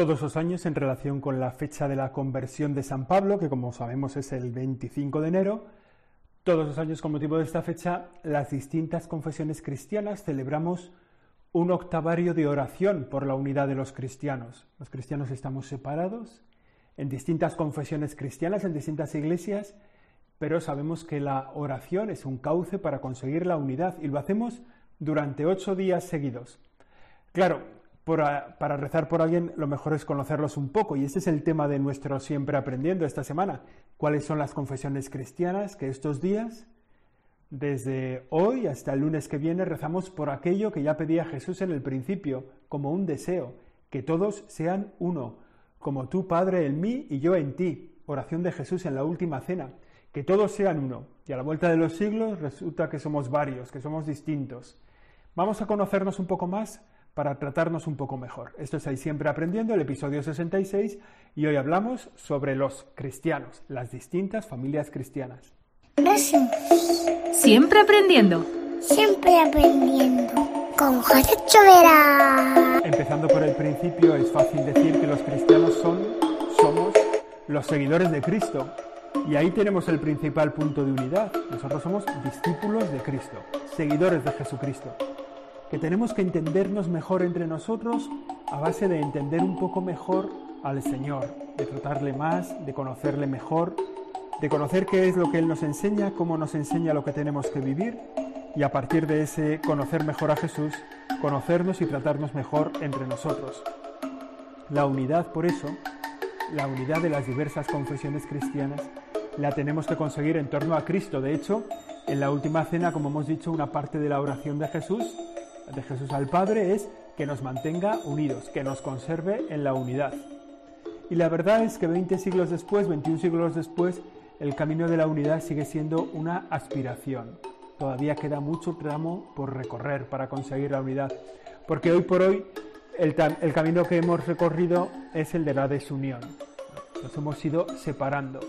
todos los años en relación con la fecha de la conversión de San Pablo, que como sabemos es el 25 de enero. Todos los años con motivo de esta fecha, las distintas confesiones cristianas celebramos un octavario de oración por la unidad de los cristianos. Los cristianos estamos separados en distintas confesiones cristianas, en distintas iglesias, pero sabemos que la oración es un cauce para conseguir la unidad y lo hacemos durante ocho días seguidos. Claro, para rezar por alguien lo mejor es conocerlos un poco y este es el tema de nuestro siempre aprendiendo esta semana. ¿Cuáles son las confesiones cristianas que estos días, desde hoy hasta el lunes que viene, rezamos por aquello que ya pedía Jesús en el principio, como un deseo, que todos sean uno, como tú, Padre, en mí y yo en ti. Oración de Jesús en la última cena. Que todos sean uno. Y a la vuelta de los siglos resulta que somos varios, que somos distintos. Vamos a conocernos un poco más para tratarnos un poco mejor. Esto es ahí siempre aprendiendo, el episodio 66, y hoy hablamos sobre los cristianos, las distintas familias cristianas. Siempre aprendiendo. Siempre aprendiendo. Con José Chovera. Empezando por el principio, es fácil decir que los cristianos son, somos los seguidores de Cristo. Y ahí tenemos el principal punto de unidad. Nosotros somos discípulos de Cristo, seguidores de Jesucristo que tenemos que entendernos mejor entre nosotros a base de entender un poco mejor al Señor, de tratarle más, de conocerle mejor, de conocer qué es lo que Él nos enseña, cómo nos enseña lo que tenemos que vivir y a partir de ese conocer mejor a Jesús, conocernos y tratarnos mejor entre nosotros. La unidad, por eso, la unidad de las diversas confesiones cristianas, la tenemos que conseguir en torno a Cristo. De hecho, en la última cena, como hemos dicho, una parte de la oración de Jesús de Jesús al Padre es que nos mantenga unidos, que nos conserve en la unidad. Y la verdad es que 20 siglos después, 21 siglos después, el camino de la unidad sigue siendo una aspiración. Todavía queda mucho tramo por recorrer para conseguir la unidad. Porque hoy por hoy el, camino que hemos recorrido es el de la desunión. Nos hemos ido separando.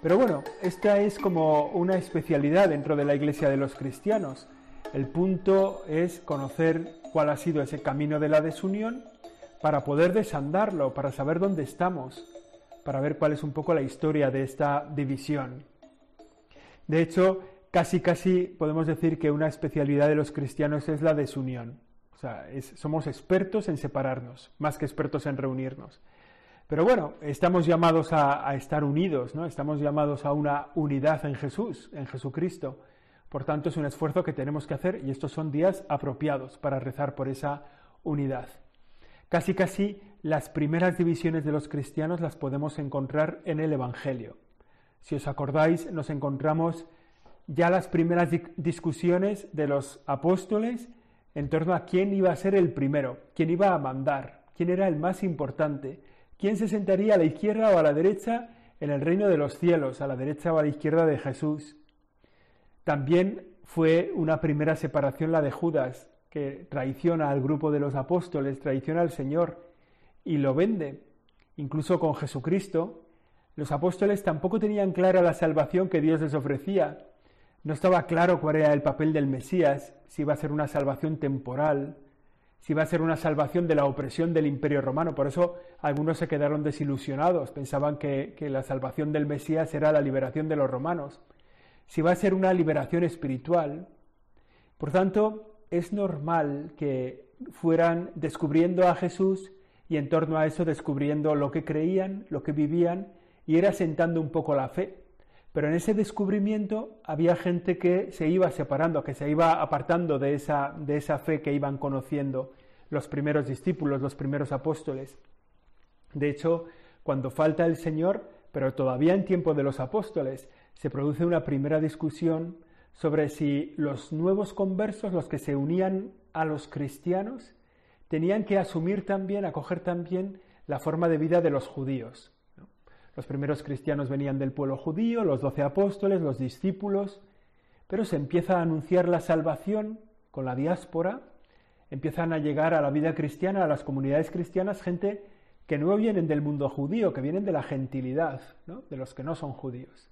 Pero bueno, esta es como una especialidad dentro de la iglesia de los cristianos el punto es conocer cuál ha sido ese camino de la desunión para poder desandarlo, para saber dónde estamos, para ver cuál es un poco la historia de esta división. De hecho, casi casi podemos decir que una especialidad de los cristianos es la desunión. O sea, somos expertos en separarnos, más que expertos en reunirnos. Pero bueno, estamos llamados a, a estar unidos, ¿no? Estamos llamados a una unidad en Jesús, en Jesucristo. Por tanto, es un esfuerzo que tenemos que hacer y estos son días apropiados para rezar por esa unidad. Casi casi las primeras divisiones de los cristianos las podemos encontrar en el Evangelio. Si os acordáis, nos encontramos ya las primeras discusiones de los apóstoles en torno a quién iba a ser el primero, quién iba a mandar, quién era el más importante, quién se sentaría a la izquierda o a la derecha en el reino de los cielos, a la derecha o a la izquierda de Jesús. También fue una primera separación la de Judas, que traiciona al grupo de los apóstoles, traiciona al Señor y lo vende. Incluso con Jesucristo, los apóstoles tampoco tenían clara la salvación que Dios les ofrecía. No estaba claro cuál era el papel del Mesías, si iba a ser una salvación temporal, si iba a ser una salvación de la opresión del imperio romano. Por eso algunos se quedaron desilusionados, pensaban que, que la salvación del Mesías era la liberación de los romanos si va a ser una liberación espiritual. Por tanto, es normal que fueran descubriendo a Jesús y en torno a eso descubriendo lo que creían, lo que vivían y era sentando un poco la fe. Pero en ese descubrimiento había gente que se iba separando, que se iba apartando de esa, de esa fe que iban conociendo los primeros discípulos, los primeros apóstoles. De hecho, cuando falta el Señor, pero todavía en tiempo de los apóstoles, se produce una primera discusión sobre si los nuevos conversos, los que se unían a los cristianos, tenían que asumir también, acoger también la forma de vida de los judíos. Los primeros cristianos venían del pueblo judío, los doce apóstoles, los discípulos, pero se empieza a anunciar la salvación con la diáspora, empiezan a llegar a la vida cristiana, a las comunidades cristianas, gente que no vienen del mundo judío, que vienen de la gentilidad, de los que no son judíos.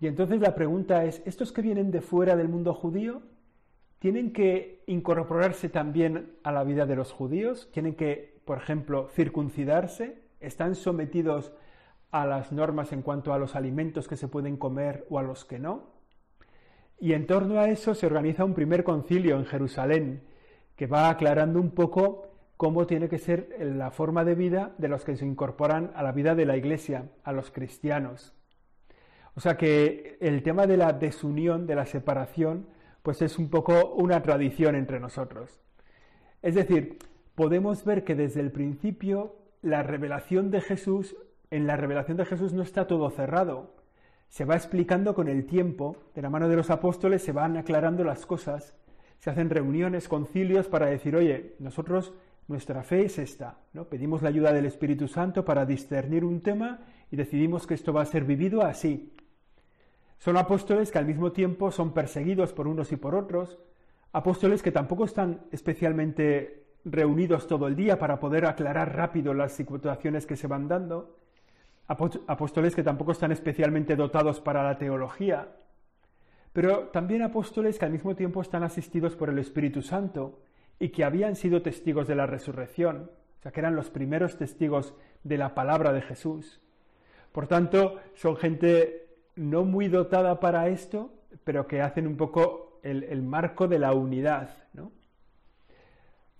Y entonces la pregunta es, ¿estos que vienen de fuera del mundo judío, tienen que incorporarse también a la vida de los judíos, tienen que, por ejemplo, circuncidarse, están sometidos a las normas en cuanto a los alimentos que se pueden comer o a los que no. Y en torno a eso se organiza un primer concilio en Jerusalén que va aclarando un poco cómo tiene que ser la forma de vida de los que se incorporan a la vida de la Iglesia, a los cristianos. O sea que el tema de la desunión, de la separación, pues es un poco una tradición entre nosotros. Es decir, podemos ver que desde el principio la revelación de Jesús, en la revelación de Jesús no está todo cerrado. Se va explicando con el tiempo, de la mano de los apóstoles se van aclarando las cosas, se hacen reuniones, concilios para decir, oye, nosotros nuestra fe es esta, ¿no? Pedimos la ayuda del Espíritu Santo para discernir un tema y decidimos que esto va a ser vivido así. Son apóstoles que al mismo tiempo son perseguidos por unos y por otros, apóstoles que tampoco están especialmente reunidos todo el día para poder aclarar rápido las situaciones que se van dando, apóstoles que tampoco están especialmente dotados para la teología, pero también apóstoles que al mismo tiempo están asistidos por el Espíritu Santo y que habían sido testigos de la resurrección, o sea, que eran los primeros testigos de la palabra de Jesús. Por tanto, son gente no muy dotada para esto, pero que hacen un poco el, marco de la unidad, ¿no?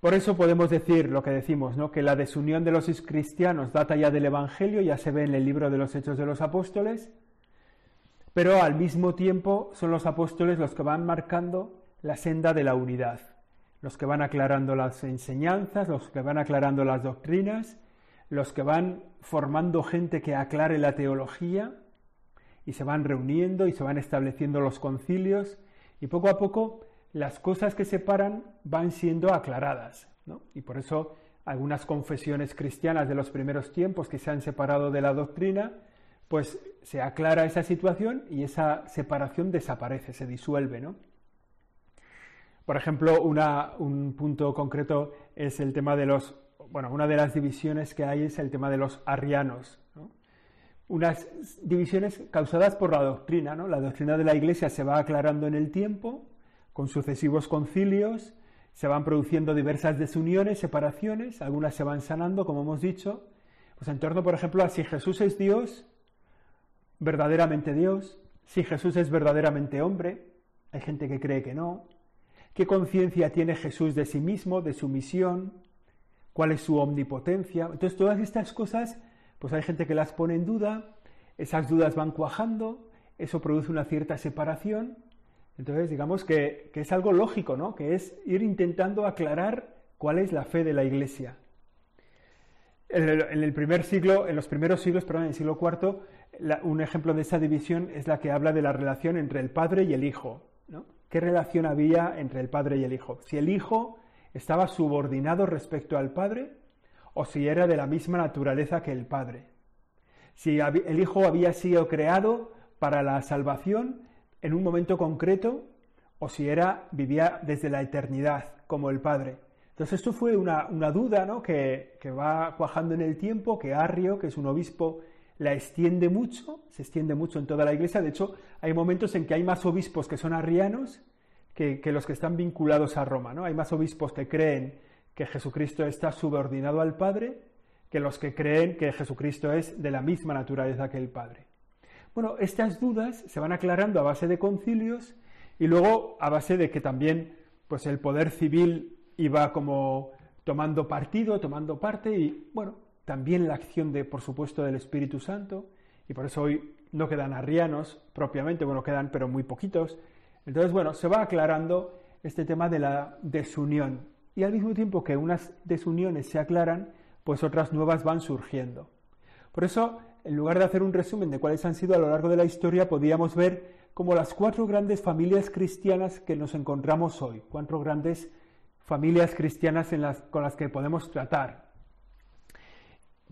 Por eso podemos decir lo que decimos, ¿no? que la desunión de los cristianos data ya del Evangelio, ya se ve en el libro de los Hechos de los Apóstoles, pero al mismo tiempo son los apóstoles los que van marcando la senda de la unidad, los que van aclarando las enseñanzas, los que van aclarando las doctrinas, los que van formando gente que aclare la teología, y se van reuniendo y se van estableciendo los concilios y poco a poco las cosas que separan van siendo aclaradas. Y por eso algunas confesiones cristianas de los primeros tiempos que se han separado de la doctrina, pues se aclara esa situación y esa separación desaparece, se disuelve. ¿no? Por ejemplo, un punto concreto es el tema de los, bueno, una de las divisiones que hay es el tema de los arrianos unas divisiones causadas por la doctrina. ¿no? La doctrina de la Iglesia se va aclarando en el tiempo, con sucesivos concilios, se van produciendo diversas desuniones, separaciones, algunas se van sanando, como hemos dicho, pues en torno, por ejemplo, a si Jesús es Dios, verdaderamente Dios, si Jesús es verdaderamente hombre, hay gente que cree que no, qué conciencia tiene Jesús de sí mismo, de su misión, cuál es su omnipotencia. Entonces, todas estas cosas pues hay gente que las pone en duda, esas dudas van cuajando, eso produce una cierta separación. Entonces, digamos que, es algo lógico, ¿no? Que es ir intentando aclarar cuál es la fe de la Iglesia. En el, primer siglo, en los primeros siglos, perdón, en el siglo IV, un ejemplo de esa división es la que habla de la relación entre el padre y el hijo. ¿Qué relación había entre el padre y el hijo? Si el hijo estaba subordinado respecto al padre o si era de la misma naturaleza que el Padre. Si el Hijo había sido creado para la salvación en un momento concreto o si era vivía desde la eternidad como el Padre. Entonces esto fue una, duda ¿no? que, que, va cuajando en el tiempo, que Arrio, que es un obispo, la extiende mucho, se extiende mucho en toda la iglesia. De hecho, hay momentos en que hay más obispos que son arrianos que, que los que están vinculados a Roma. ¿no? Hay más obispos que creen que Jesucristo está subordinado al Padre que los que creen que Jesucristo es de la misma naturaleza que el Padre. Bueno, estas dudas se van aclarando a base de concilios y luego a base de que también pues el poder civil iba como tomando partido, tomando parte y bueno, también la acción de por supuesto del Espíritu Santo y por eso hoy no quedan arrianos propiamente, bueno, quedan pero muy poquitos. Entonces, bueno, se va aclarando este tema de la desunión y al mismo tiempo que unas desuniones se aclaran, pues otras nuevas van surgiendo. Por eso, en lugar de hacer un resumen de cuáles han sido a lo largo de la historia, podríamos ver como las cuatro grandes familias cristianas que nos encontramos hoy, cuatro grandes familias cristianas en las, con las que podemos tratar.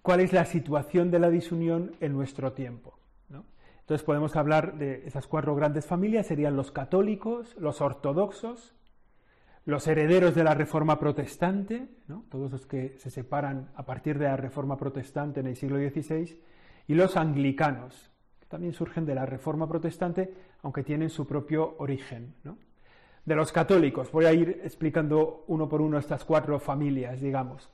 ¿Cuál es la situación de la disunión en nuestro tiempo? Entonces podemos hablar de esas cuatro grandes familias, serían los católicos, los ortodoxos, los herederos de la Reforma Protestante, todos los que se separan a partir de la Reforma Protestante en el siglo XVI, y los anglicanos, que también surgen de la Reforma Protestante, aunque tienen su propio origen. de los católicos. Voy a ir explicando uno por uno estas cuatro familias, digamos.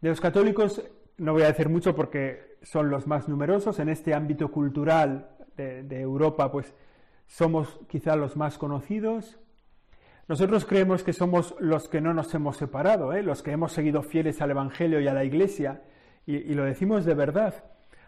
De los católicos no voy a decir mucho porque son los más numerosos. En este ámbito cultural de, de Europa, pues somos quizá los más conocidos. Nosotros creemos que somos los que no nos hemos separado, ¿eh? los que hemos seguido fieles al Evangelio y a la Iglesia, y, lo decimos de verdad,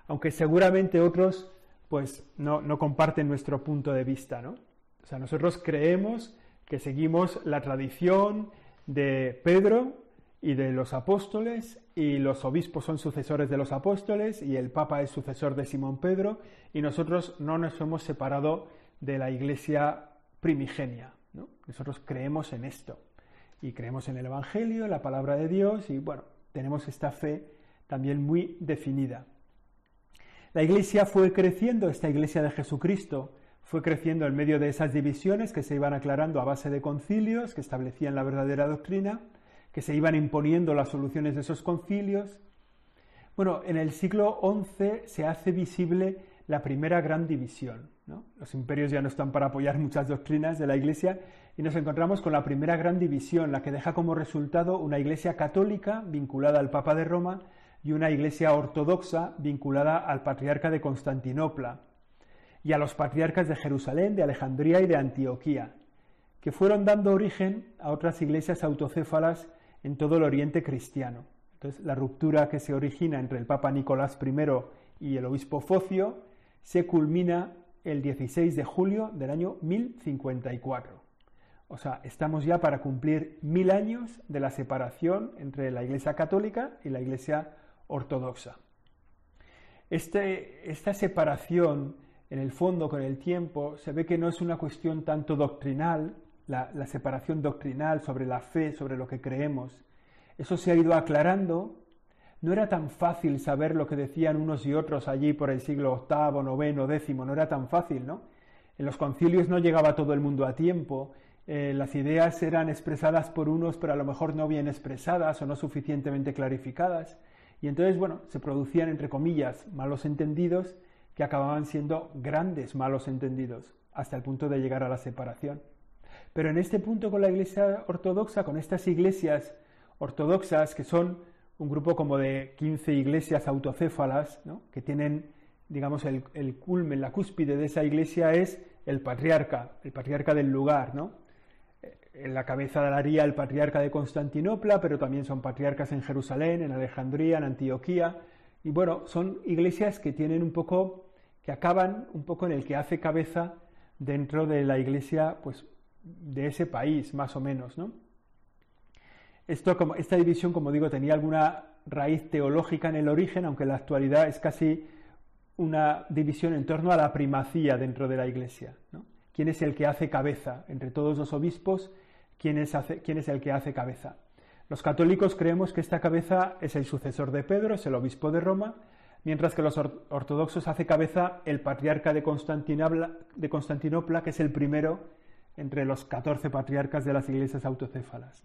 aunque seguramente otros pues no, no, comparten nuestro punto de vista. ¿no? O sea, nosotros creemos que seguimos la tradición de Pedro y de los apóstoles, y los obispos son sucesores de los apóstoles, y el Papa es sucesor de Simón Pedro, y nosotros no nos hemos separado de la Iglesia primigenia. Nosotros creemos en esto y creemos en el Evangelio, en la palabra de Dios y bueno, tenemos esta fe también muy definida. La Iglesia fue creciendo, esta Iglesia de Jesucristo fue creciendo en medio de esas divisiones que se iban aclarando a base de concilios que establecían la verdadera doctrina, que se iban imponiendo las soluciones de esos concilios. Bueno, en el siglo XI se hace visible la primera gran división. Los imperios ya no están para apoyar muchas doctrinas de la Iglesia y nos encontramos con la primera gran división, la que deja como resultado una Iglesia católica vinculada al Papa de Roma y una Iglesia ortodoxa vinculada al Patriarca de Constantinopla y a los patriarcas de Jerusalén, de Alejandría y de Antioquía, que fueron dando origen a otras iglesias autocéfalas en todo el oriente cristiano. Entonces, la ruptura que se origina entre el Papa Nicolás I y el obispo Focio se culmina el 16 de julio del año 1054. O sea, estamos ya para cumplir mil años de la separación entre la Iglesia católica y la Iglesia ortodoxa. Este, esta separación, en el fondo, con el tiempo, se ve que no es una cuestión tanto doctrinal, la, la separación doctrinal sobre la fe, sobre lo que creemos. Eso se ha ido aclarando no era tan fácil saber lo que decían unos y otros allí por el siglo VIII, IX, X, no era tan fácil, ¿no? En los concilios no llegaba todo el mundo a tiempo, eh, las ideas eran expresadas por unos, pero a lo mejor no bien expresadas o no suficientemente clarificadas, y entonces, bueno, se producían, entre comillas, malos entendidos que acababan siendo grandes malos entendidos, hasta el punto de llegar a la separación. Pero en este punto con la Iglesia ortodoxa, con estas iglesias ortodoxas que son un grupo como de 15 iglesias autocéfalas, que tienen, digamos, el, culmen, la cúspide de esa iglesia es el patriarca, el patriarca del lugar, ¿no? Eh, en la cabeza daría el patriarca de Constantinopla, pero también son patriarcas en Jerusalén, en Alejandría, en Antioquía, y bueno, son iglesias que tienen un poco, que acaban un poco en el que hace cabeza dentro de la iglesia, pues, de ese país, más o menos, ¿no? Esta división, como digo, tenía alguna raíz teológica en el origen, aunque en la actualidad es casi una división en torno a la primacía dentro de la Iglesia. ¿Quién es el que hace cabeza? Entre todos los obispos, ¿quién es, ¿quién es el que hace cabeza? Los católicos creemos que esta cabeza es el sucesor de Pedro, es el obispo de Roma, mientras que los ortodoxos hace cabeza el patriarca de Constantinopla, de Constantinopla, que es el primero entre los 14 patriarcas de las iglesias autocéfalas.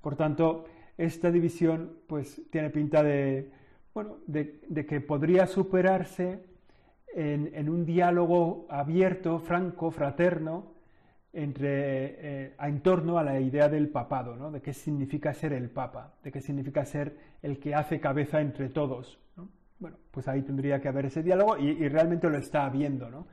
Por tanto, esta división pues, tiene pinta de, bueno, de, que podría superarse en, un diálogo abierto, franco, fraterno, entre, eh, en torno a la idea del papado, ¿no? de qué significa ser el papa, de qué significa ser el que hace cabeza entre todos. Bueno, pues ahí tendría que haber ese diálogo y, y realmente lo está habiendo. ¿no?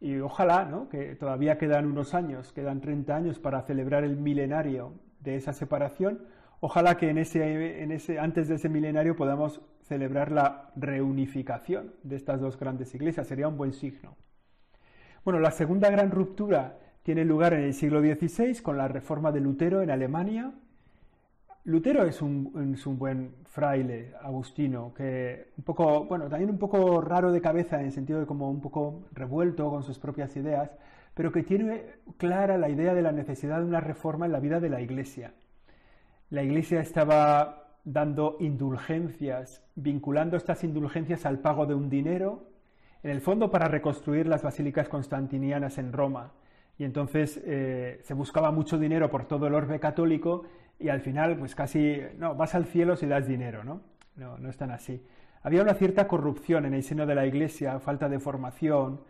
Y ojalá, ¿no? que todavía quedan unos años, quedan 30 años para celebrar el milenario de esa separación. Ojalá que en ese, en ese, antes de ese milenario podamos celebrar la reunificación de estas dos grandes iglesias. Sería un buen signo. Bueno, la segunda gran ruptura tiene lugar en el siglo XVI con la reforma de Lutero en Alemania. Lutero es un, es un, buen fraile agustino, que un poco, bueno, también un poco raro de cabeza en el sentido de como un poco revuelto con sus propias ideas, pero que tiene clara la idea de la necesidad de una reforma en la vida de la Iglesia. La Iglesia estaba dando indulgencias, vinculando estas indulgencias al pago de un dinero, en el fondo para reconstruir las basílicas constantinianas en Roma. Y entonces eh, se buscaba mucho dinero por todo el orbe católico y al final, pues casi, no, vas al cielo si das dinero, ¿no? No, no es tan así. Había una cierta corrupción en el seno de la Iglesia, falta de formación,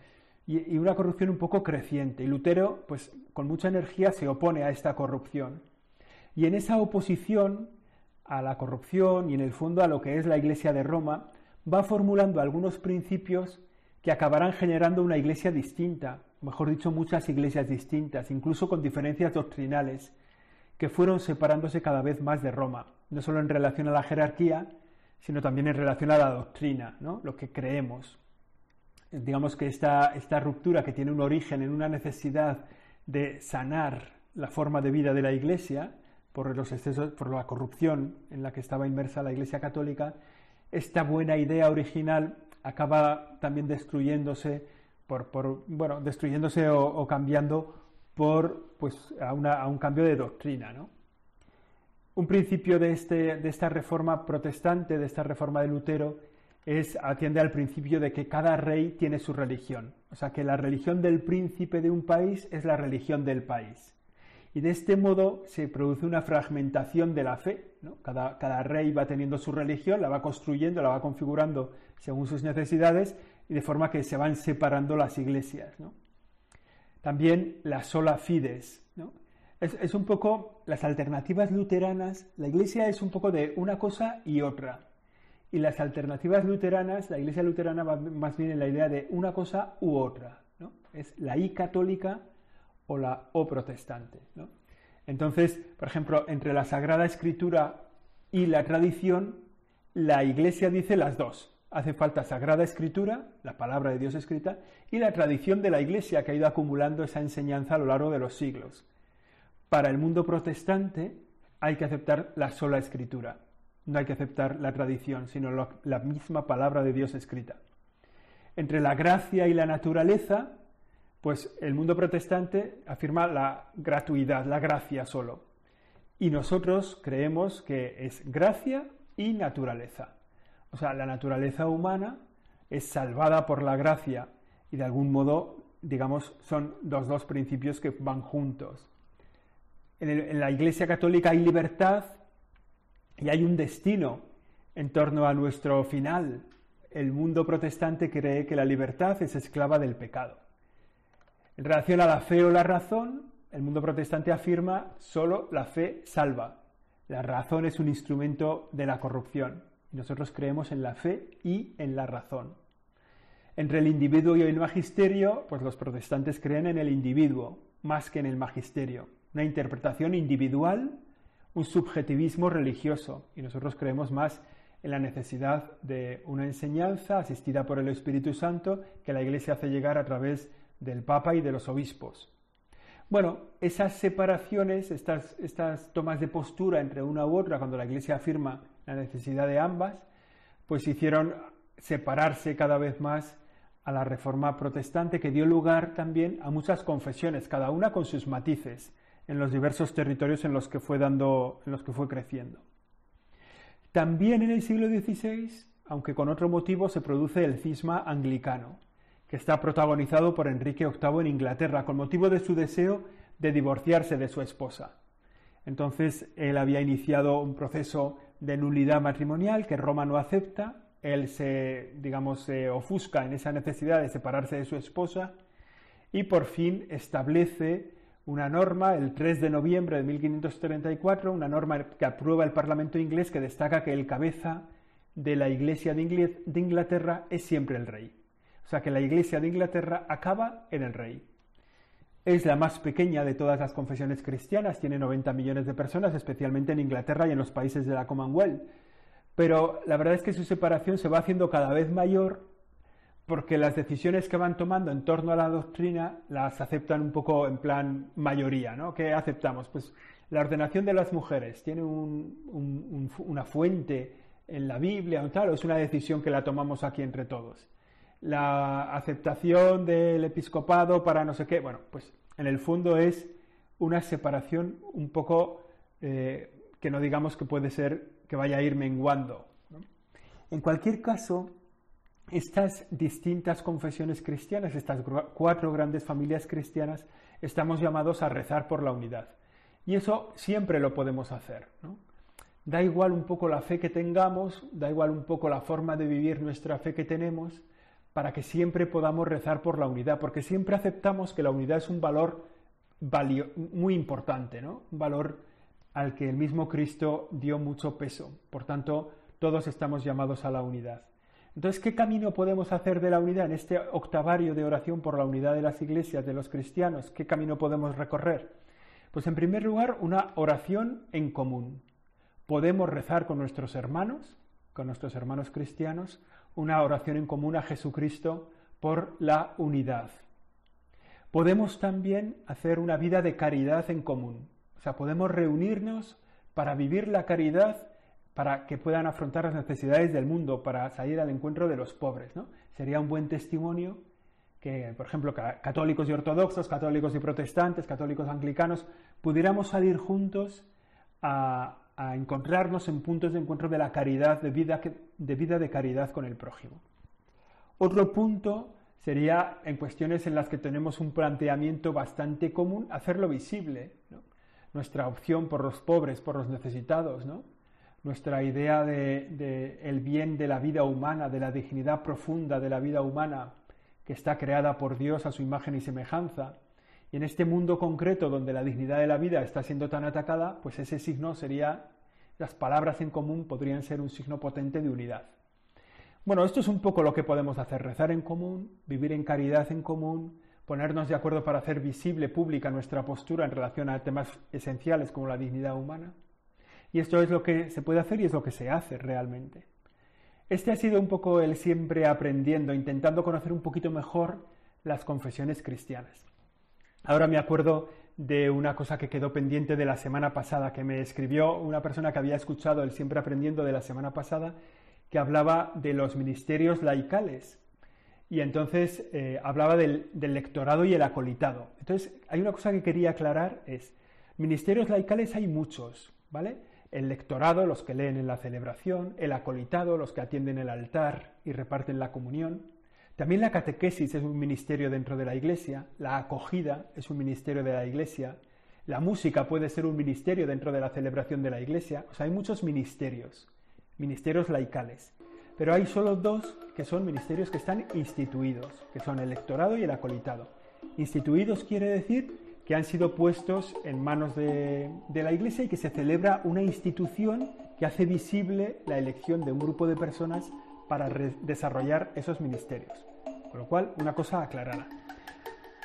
y, una corrupción un poco creciente. Y Lutero, pues con mucha energía, se opone a esta corrupción. Y en esa oposición a la corrupción y en el fondo a lo que es la Iglesia de Roma, va formulando algunos principios que acabarán generando una iglesia distinta, mejor dicho, muchas iglesias distintas, incluso con diferencias doctrinales, que fueron separándose cada vez más de Roma, no solo en relación a la jerarquía, sino también en relación a la doctrina, ¿no? lo que creemos. Digamos que esta, esta ruptura que tiene un origen en una necesidad de sanar la forma de vida de la Iglesia, por los excesos, por la corrupción en la que estaba inmersa la Iglesia católica, esta buena idea original acaba también destruyéndose por, bueno, destruyéndose o, cambiando por pues a, a, un cambio de doctrina, ¿no? Un principio de, este, de esta reforma protestante, de esta reforma de Lutero, es atiende al principio de que cada rey tiene su religión. O sea, que la religión del príncipe de un país es la religión del país. Y de este modo se produce una fragmentación de la fe. Cada, cada, rey va teniendo su religión, la va construyendo, la va configurando según sus necesidades, y de forma que se van separando las iglesias. También la sola fides. Es, un poco las alternativas luteranas, la iglesia es un poco de una cosa y otra. Y las alternativas luteranas, la iglesia luterana va más bien en la idea de una cosa u otra. ¿no? Es la I católica o la O protestante. Entonces, por ejemplo, entre la Sagrada Escritura y la tradición, la Iglesia dice las dos. Hace falta Sagrada Escritura, la palabra de Dios escrita, y la tradición de la Iglesia que ha ido acumulando esa enseñanza a lo largo de los siglos. Para el mundo protestante hay que aceptar la sola escritura, no hay que aceptar la tradición, sino la misma palabra de Dios escrita. Entre la gracia y la naturaleza, pues el mundo protestante afirma la gratuidad, la gracia solo. Y nosotros creemos que es gracia y naturaleza. O sea, la naturaleza humana es salvada por la gracia y de algún modo, digamos, son los dos principios que van juntos. En, la Iglesia Católica hay libertad y hay un destino en torno a nuestro final. El mundo protestante cree que la libertad es esclava del pecado. En relación a la fe o la razón, el mundo protestante afirma solo la fe salva. La razón es un instrumento de la corrupción. Nosotros creemos en la fe y en la razón. Entre el individuo y el magisterio, pues los protestantes creen en el individuo más que en el magisterio una interpretación individual, un subjetivismo religioso, y nosotros creemos más en la necesidad de una enseñanza asistida por el Espíritu Santo que la Iglesia hace llegar a través del Papa y de los obispos. Bueno, esas separaciones, estas, estas tomas de postura entre una u otra, cuando la Iglesia afirma la necesidad de ambas, pues hicieron separarse cada vez más a la reforma protestante que dio lugar también a muchas confesiones, cada una con sus matices en los diversos territorios en los que fue dando, en los que fue creciendo. También en el siglo XVI, aunque con otro motivo, se produce el cisma anglicano, que está protagonizado por Enrique VIII en Inglaterra, con motivo de su deseo de divorciarse de su esposa. Entonces él había iniciado un proceso de nulidad matrimonial que Roma no acepta, él se, digamos, se ofusca en esa necesidad de separarse de su esposa y por fin establece una norma el 3 de noviembre de 1534, una norma que aprueba el Parlamento inglés que destaca que el cabeza de la Iglesia de Inglaterra es siempre el rey. O sea que la Iglesia de Inglaterra acaba en el rey. Es la más pequeña de todas las confesiones cristianas, tiene 90 millones de personas, especialmente en Inglaterra y en los países de la Commonwealth. Pero la verdad es que su separación se va haciendo cada vez mayor porque las decisiones que van tomando en torno a la doctrina las aceptan un poco en plan mayoría, ¿no? ¿Qué aceptamos? Pues la ordenación de las mujeres tiene una fuente en la Biblia o tal, o es una decisión que la tomamos aquí entre todos. La aceptación del episcopado para no sé qué, bueno, pues en el fondo es una separación un poco eh, que no digamos que puede ser que vaya a ir menguando. En cualquier caso, estas distintas confesiones cristianas, estas cuatro grandes familias cristianas, estamos llamados a rezar por la unidad. Y eso siempre lo podemos hacer. Da igual un poco la fe que tengamos, da igual un poco la forma de vivir nuestra fe que tenemos, para que siempre podamos rezar por la unidad, porque siempre aceptamos que la unidad es un valor muy importante, ¿no? Un valor al que el mismo Cristo dio mucho peso. Por tanto, todos estamos llamados a la unidad. Entonces, ¿qué camino podemos hacer de la unidad en este octavario de oración por la unidad de las iglesias, de los cristianos? ¿Qué camino podemos recorrer? Pues en primer lugar, una oración en común. Podemos rezar con nuestros hermanos, con nuestros hermanos cristianos, una oración en común a Jesucristo por la unidad. Podemos también hacer una vida de caridad en común. O sea, podemos reunirnos para vivir la caridad para que puedan afrontar las necesidades del mundo, para salir al encuentro de los pobres. ¿no? Sería un buen testimonio que, por ejemplo, católicos y ortodoxos, católicos y protestantes, católicos anglicanos, pudiéramos salir juntos a, encontrarnos en puntos de encuentro de la caridad, de vida, de vida de caridad con el prójimo. Otro punto sería en cuestiones en las que tenemos un planteamiento bastante común, hacerlo visible. Nuestra opción por los pobres, por los necesitados, ¿no? Nuestra idea de, el bien de la vida humana, de la dignidad profunda de la vida humana que está creada por Dios a su imagen y semejanza. Y en este mundo concreto donde la dignidad de la vida está siendo tan atacada, pues ese signo sería, las palabras en común podrían ser un signo potente de unidad. Bueno, esto es un poco lo que podemos hacer, rezar en común, vivir en caridad en común, ponernos de acuerdo para hacer visible, pública nuestra postura en relación a temas esenciales como la dignidad humana. Y esto es lo que se puede hacer y es lo que se hace realmente. Este ha sido un poco el siempre aprendiendo, intentando conocer un poquito mejor las confesiones cristianas. Ahora me acuerdo de una cosa que quedó pendiente de la semana pasada, que me escribió una persona que había escuchado el siempre aprendiendo de la semana pasada, que hablaba de los ministerios laicales. Y entonces eh, hablaba del, del lectorado y el acolitado. Entonces, hay una cosa que quería aclarar, es, ministerios laicales hay muchos, ¿vale? El lectorado, los que leen en la celebración, el acolitado, los que atienden el altar y reparten la comunión. También la catequesis es un ministerio dentro de la Iglesia, la acogida es un ministerio de la Iglesia, la música puede ser un ministerio dentro de la celebración de la Iglesia, o hay muchos ministerios, ministerios laicales, pero hay solo dos que son ministerios que están instituidos, que son el lectorado y el acolitado. Instituidos quiere decir que han sido puestos en manos de, la Iglesia y que se celebra una institución que hace visible la elección de un grupo de personas para desarrollar esos ministerios. Con lo cual, una cosa aclarada.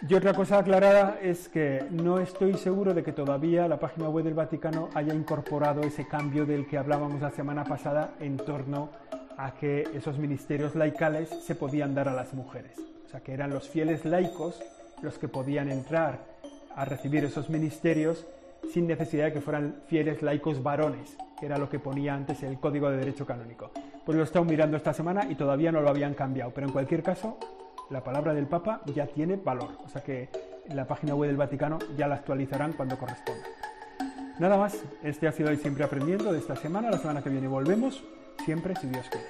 Y otra cosa aclarada es que no estoy seguro de que todavía la página web del Vaticano haya incorporado ese cambio del que hablábamos la semana pasada en torno a que esos ministerios laicales se podían dar a las mujeres. O sea, que eran los fieles laicos los que podían entrar a recibir esos ministerios sin necesidad de que fueran fieles laicos varones, que era lo que ponía antes el Código de Derecho Canónico. Pues lo he estado mirando esta semana y todavía no lo habían cambiado, pero en cualquier caso, la palabra del Papa ya tiene valor, o sea que en la página web del Vaticano ya la actualizarán cuando corresponda. Nada más, este ha sido el Siempre Aprendiendo de esta semana, la semana que viene volvemos, siempre si Dios quiere.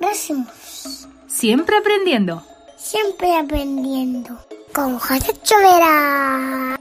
Gracias. Siempre aprendiendo. Siempre aprendiendo con José Chovera.